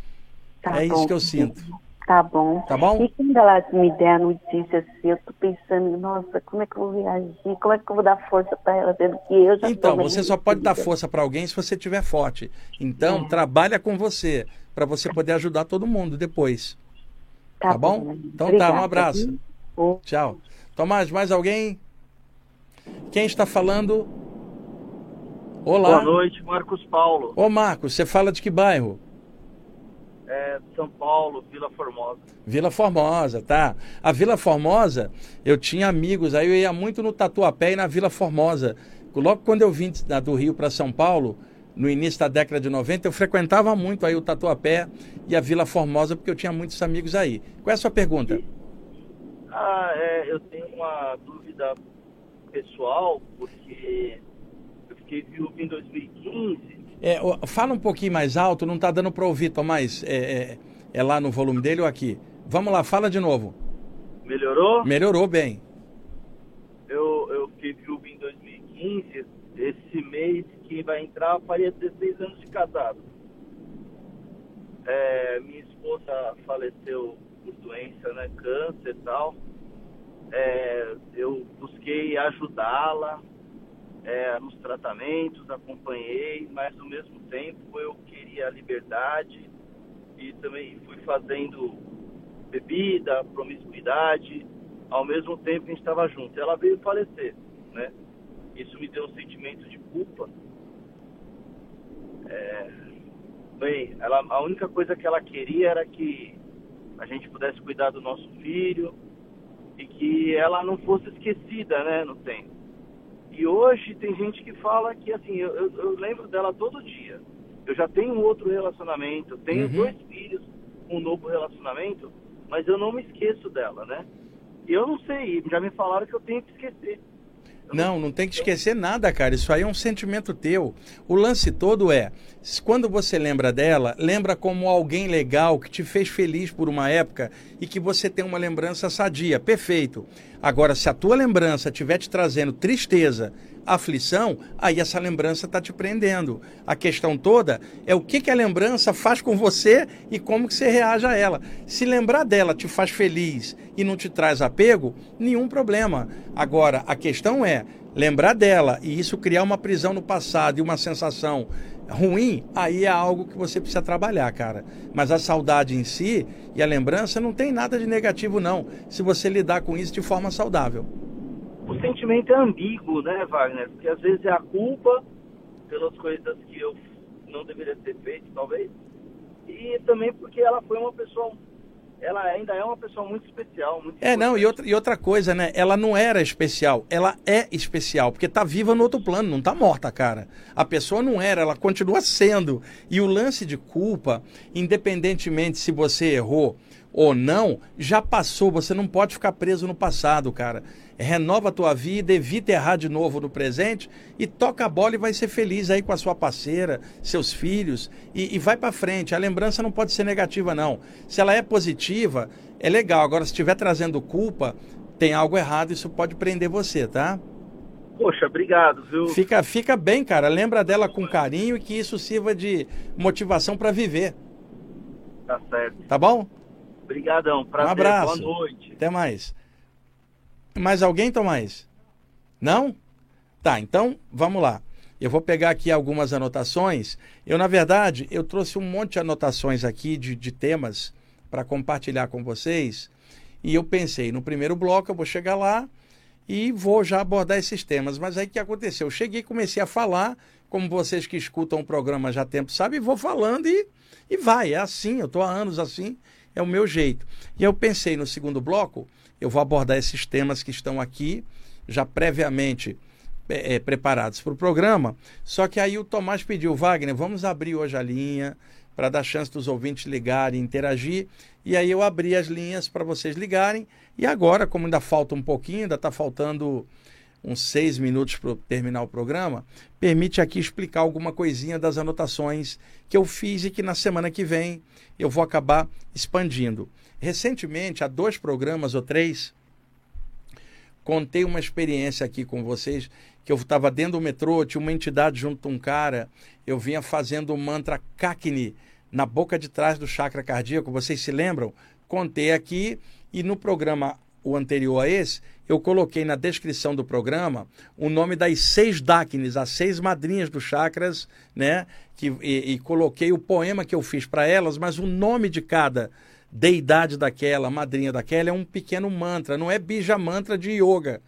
Tá é bom. isso que eu sinto. Tá bom. Tá bom? E quando ela me der a notícia assim, eu tô pensando, nossa, como é que eu vou reagir? Como é que eu vou dar força para ela, sendo que eu já Então, você só pode dar força para alguém se você estiver forte. Então, trabalha com você, para você poder ajudar todo mundo depois. Tá, bom? né? Então tá, um Obrigada, abraço. Tchau. Tomás, mais alguém? Quem está falando? Olá. Boa noite, Marcos Paulo. Ô, Marcos, você fala de que bairro? É, São Paulo, Vila Formosa. Vila Formosa, tá? A Vila Formosa, eu tinha amigos, aí eu ia muito no Tatuapé e na Vila Formosa. Logo quando eu vim do Rio para São Paulo, no início da década de 90, eu frequentava muito aí o Tatuapé e a Vila Formosa, porque eu tinha muitos amigos aí. Qual é a sua pergunta? Ah, é, eu tenho uma dúvida pessoal, porque eu fiquei viúvo em 2015. É, fala um pouquinho mais alto, não está dando para ouvir, Tomás. É, é- é lá no volume dele ou aqui? Vamos lá, fala de novo. Melhorou? Melhorou bem. Eu, eu fiquei viúvo em 2015. Esse mês que vai entrar, faria 16 anos de casado. É, minha esposa faleceu por doença, né? Câncer e tal. É, eu busquei ajudá-la é, nos tratamentos, acompanhei, mas ao mesmo tempo eu queria a liberdade e também fui fazendo bebida, promiscuidade, ao mesmo tempo que a gente estava junto. Ela veio falecer, né? Isso me deu um sentimento de culpa. É, bem, ela, a única coisa que ela queria era que a gente pudesse cuidar do nosso filho e que ela não fosse esquecida, né, no tempo. E hoje tem gente que fala que, assim, eu, eu, eu lembro dela todo dia. Eu já tenho outro relacionamento, tenho Uhum. dois filhos um novo relacionamento, mas eu não me esqueço dela, né? E eu não sei, já me falaram que eu tenho que esquecer. Não, não tem que esquecer nada, cara. Isso aí é um sentimento teu. O lance todo é, quando você lembra dela, lembra como alguém legal que te fez feliz por uma época e que você tem uma lembrança sadia. Perfeito. Agora, se a tua lembrança estiver te trazendo tristeza, aflição, aí essa lembrança está te prendendo. A questão toda é o que, que a lembrança faz com você e como que você reage a ela. Se lembrar dela te faz feliz e não te traz apego, nenhum problema. Agora, a questão é lembrar dela e isso criar uma prisão no passado e uma sensação ruim, aí é algo que você precisa trabalhar, cara. Mas a saudade em si e a lembrança não tem nada de negativo, não, se você lidar com isso de forma saudável. O sentimento é ambíguo, né, Wagner? Porque às vezes é a culpa pelas coisas que eu não deveria ter feito, talvez. E também porque ela foi uma pessoa. Ela ainda é uma pessoa muito especial. Muito É, não, e importante. outra, e outra coisa, né? Ela não era especial, ela é especial, porque tá viva no outro plano, não tá morta, cara. A pessoa não era, ela continua sendo. E o lance de culpa, independentemente se você errou ou não, já passou, você não pode ficar preso no passado, cara. Renova a tua vida, evita errar de novo no presente e toca a bola e vai ser feliz aí com a sua parceira, seus filhos e, e vai pra frente. A lembrança não pode ser negativa, não. Se ela é positiva, é legal. Agora, se estiver trazendo culpa, tem algo errado, isso pode prender você, tá? Poxa, obrigado, viu? Fica, fica bem, cara. Lembra dela com carinho e que isso sirva de motivação para viver, Tá certo. tá bom? Obrigadão. Prazer. abraço. Boa noite. Até mais. Mais alguém, Tomás? Não? Tá, então vamos lá. Eu vou pegar aqui algumas anotações. Eu, na verdade, eu trouxe um monte de anotações aqui de, de temas para compartilhar com vocês. E eu pensei, no primeiro bloco eu vou chegar lá e vou já abordar esses temas. Mas aí o que aconteceu? Eu cheguei e comecei a falar, como vocês que escutam o programa já há tempo sabem, vou falando e, e vai. É assim, eu estou há anos assim, é o meu jeito. E eu pensei no segundo bloco, eu vou abordar esses temas que estão aqui, já previamente é, é, preparados para o programa. Só que aí o Tomás pediu, Wagner, vamos abrir hoje a linha para dar chance dos ouvintes ligarem, interagir. E aí eu abri as linhas para vocês ligarem. E agora, como ainda falta um pouquinho, ainda está faltando uns seis minutos para terminar o programa, permite aqui explicar alguma coisinha das anotações que eu fiz e que na semana que vem eu vou acabar expandindo. Recentemente, há dois programas ou três, contei uma experiência aqui com vocês que eu estava dentro do metrô, tinha uma entidade junto a um cara, eu vinha fazendo o mantra Kakni na boca de trás do chakra cardíaco, vocês se lembram? contei aqui e no programa o anterior a esse, eu coloquei na descrição do programa o nome das seis Dakines, as seis madrinhas dos chakras, né? Que, e, e coloquei o poema que eu fiz para elas, mas o nome de cada deidade daquela, madrinha daquela, é um pequeno mantra, não é bija mantra de yoga.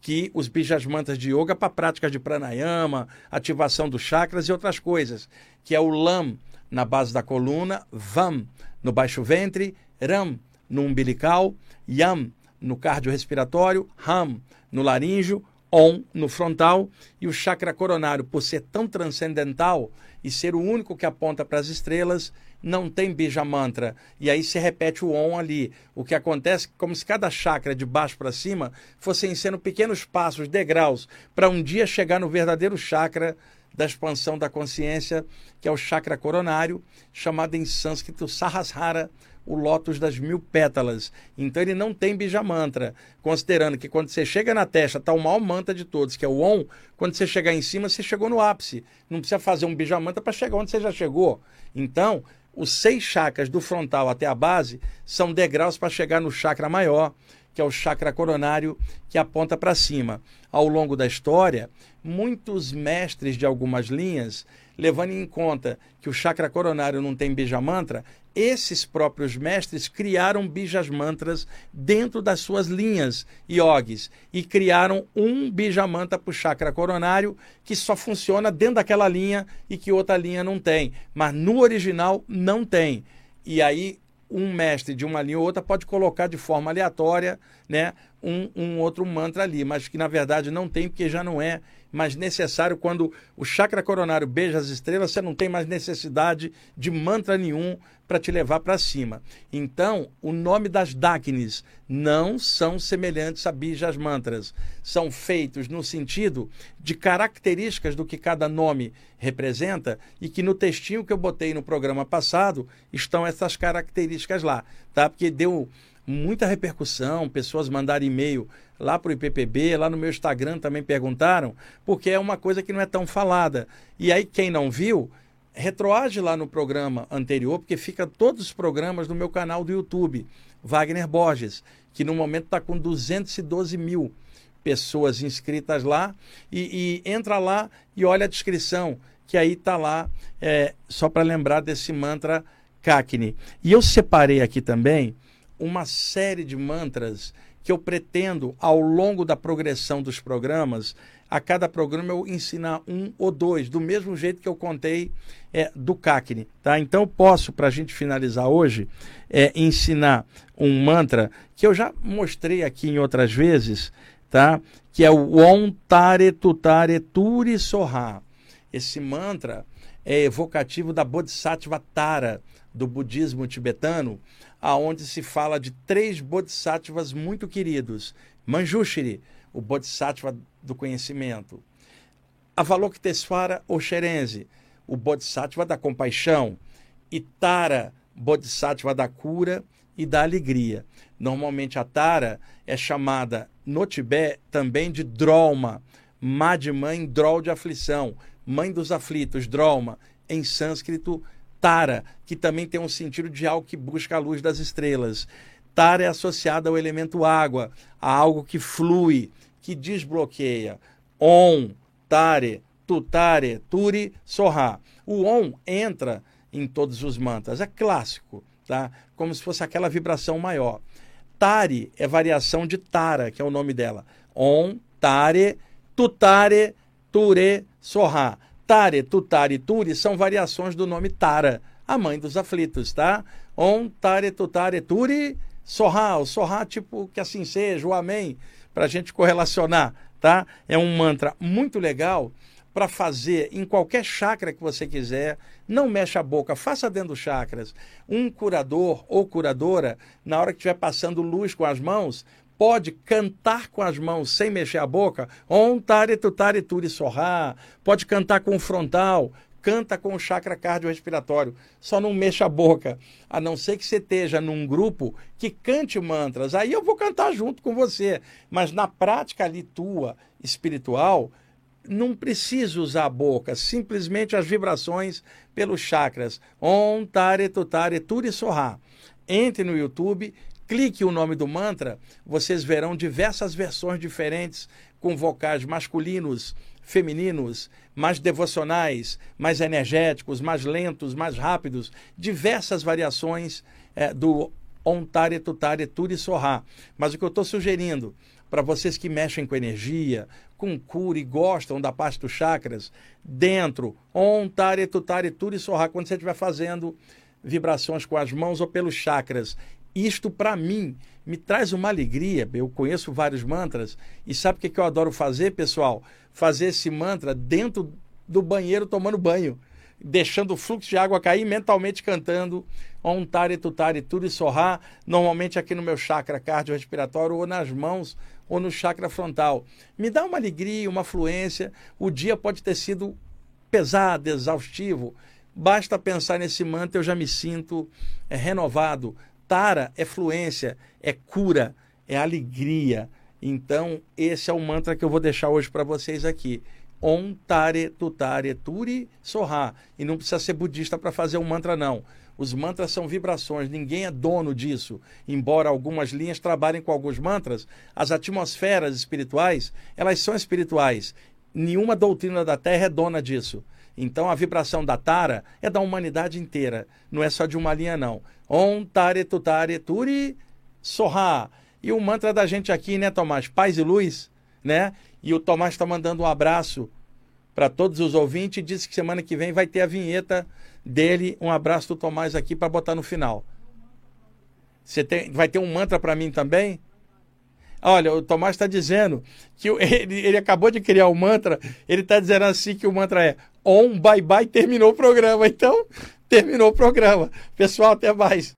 Que os bijas mantras de yoga para práticas de pranayama, ativação dos chakras e outras coisas, que é o lam na base da coluna, vam no baixo ventre, ram no umbilical, yam no cardiorrespiratório, Ham no laríngeo, On no frontal e o chakra coronário, por ser tão transcendental e ser o único que aponta para as estrelas, não tem bija mantra. E aí se repete o On ali. O que acontece é como se cada chakra de baixo para cima fossem sendo pequenos passos, degraus, para um dia chegar no verdadeiro chakra da expansão da consciência, que é o chakra coronário, chamado em sânscrito Sahasrara, o lótus das mil pétalas. Então ele não tem bijamantra, considerando que quando você chega na testa está o maior mantra de todos, que é o Om, quando você chegar em cima, você chegou no ápice. Não precisa fazer um bijamantra para chegar onde você já chegou. Então, os seis chakras do frontal até a base são degraus para chegar no chakra maior, que é o chakra coronário, que aponta para cima. Ao longo da história, muitos mestres de algumas linhas levando em conta que o chakra coronário não tem bija mantra, esses próprios mestres criaram bijas mantras dentro das suas linhas yogis e criaram um bija mantra para o chakra coronário que só funciona dentro daquela linha e que outra linha não tem. Mas no original não tem. E aí um mestre de uma linha ou outra pode colocar de forma aleatória né, um, um outro mantra ali, mas que na verdade não tem, porque já não é mais necessário. Quando o chakra coronário beija as estrelas, você não tem mais necessidade de mantra nenhum para te levar para cima. Então, o nome das Daknis não são semelhantes a Bijas Mantras. São feitos no sentido de características do que cada nome representa e que no textinho que eu botei no programa passado estão essas características lá, tá? Porque deu muita repercussão, pessoas mandaram e-mail lá para o IPPB, lá no meu Instagram também perguntaram, porque é uma coisa que não é tão falada. E aí, quem não viu, retroage lá no programa anterior, porque fica todos os programas no meu canal do YouTube, Wagner Borges, que no momento está com 212 mil pessoas inscritas lá, e, e, entra lá e olha a descrição, que aí está lá, é, só para lembrar desse mantra Kakni. E eu separei aqui também uma série de mantras que eu pretendo, ao longo da progressão dos programas, a cada programa eu ensinar um ou dois, do mesmo jeito que eu contei é, do CACNE. Tá? Então posso, para a gente finalizar hoje, é, ensinar um mantra que eu já mostrei aqui em outras vezes, tá? que é o Om Tare Tutare Turi Soha. Esse mantra é evocativo da Bodhisattva Tara, do budismo tibetano, aonde se fala de três bodhisattvas muito queridos. Manjushri, o bodhisattva do conhecimento. Avalokitesvara Oxerense, o bodhisattva da compaixão. E Tara, bodhisattva da cura e da alegria. Normalmente a Tara é chamada no Tibete também de Drolma, má de mãe, Drol de aflição, mãe dos aflitos, Drolma, em sânscrito Tara, que também tem um sentido de algo que busca a luz das estrelas. Tara é associada ao elemento água, a algo que flui, que desbloqueia. On, Tare, Tutare, Turi, Soha. O On entra em todos os mantras, é clássico, tá? Como se fosse aquela vibração maior. Tare é variação de Tara, que é o nome dela. On, Tare, Tutare, Ture, Soha. Tare, Tutare, Turi são variações do nome Tara, a mãe dos aflitos, tá? On, Tare, Tutare, Turi, Sorra, o Sorra, tipo que assim seja, o Amém, para a gente correlacionar, tá? É um mantra muito legal para fazer em qualquer chakra que você quiser. Não mexa a boca, faça dentro dos chakras. Um curador ou curadora, na hora que estiver passando luz com as mãos, pode cantar com as mãos sem mexer a boca, on tare tutare turi sorra, pode cantar com o frontal, canta com o chakra cardiorrespiratório, só não mexa a boca, a não ser que você esteja num grupo que cante mantras, aí eu vou cantar junto com você, mas na prática ali tua, espiritual, não precisa usar a boca, simplesmente as vibrações pelos chakras, on tare tutare turi sorra. entre no YouTube, clique o nome do mantra, vocês verão diversas versões diferentes com vocais masculinos, femininos, mais devocionais, mais energéticos, mais lentos, mais rápidos, diversas variações é, do Ontare Tutare Turi Sorra. Mas o que eu estou sugerindo para vocês que mexem com energia, com cura e gostam da parte dos chakras, dentro, Ontare Tutare Turi Sorra, quando você estiver fazendo vibrações com as mãos ou pelos chakras, isto para mim me traz uma alegria. Eu conheço vários mantras e sabe o que, eu adoro fazer, pessoal? Fazer esse mantra dentro do banheiro tomando banho deixando o fluxo de água cair, mentalmente cantando Om Tare Tutare Turi Sorra, normalmente aqui no meu chakra cardiorrespiratório, ou nas mãos, ou no chakra frontal. Me dá uma alegria, uma fluência. O dia pode ter sido pesado, exaustivo. Basta pensar nesse mantra, eu já me sinto é, renovado. Tara é fluência, é cura, é alegria. Então, esse é o mantra que eu vou deixar hoje para vocês aqui. Om Tare Tutare Turi Soha. E não precisa ser budista para fazer um mantra, não. Os mantras são vibrações, ninguém é dono disso. Embora algumas linhas trabalhem com alguns mantras, as atmosferas espirituais, elas são espirituais. Nenhuma doutrina da Terra é dona disso. Então a vibração da Tara é da humanidade inteira, não é só de uma linha, não. Om Tare Tutare Turi Soha. E o mantra da gente aqui, né, Tomás? Paz e luz, né? E o Tomás está mandando um abraço para todos os ouvintes e disse que semana que vem vai ter a vinheta dele. Um abraço do Tomás aqui para botar no final. Você tem, vai ter um mantra para mim também? Olha, o Tomás está dizendo que ele, ele acabou de criar o mantra. Ele está dizendo assim que o mantra é on, bye bye, terminou o programa. Então, terminou o programa. Pessoal, até mais.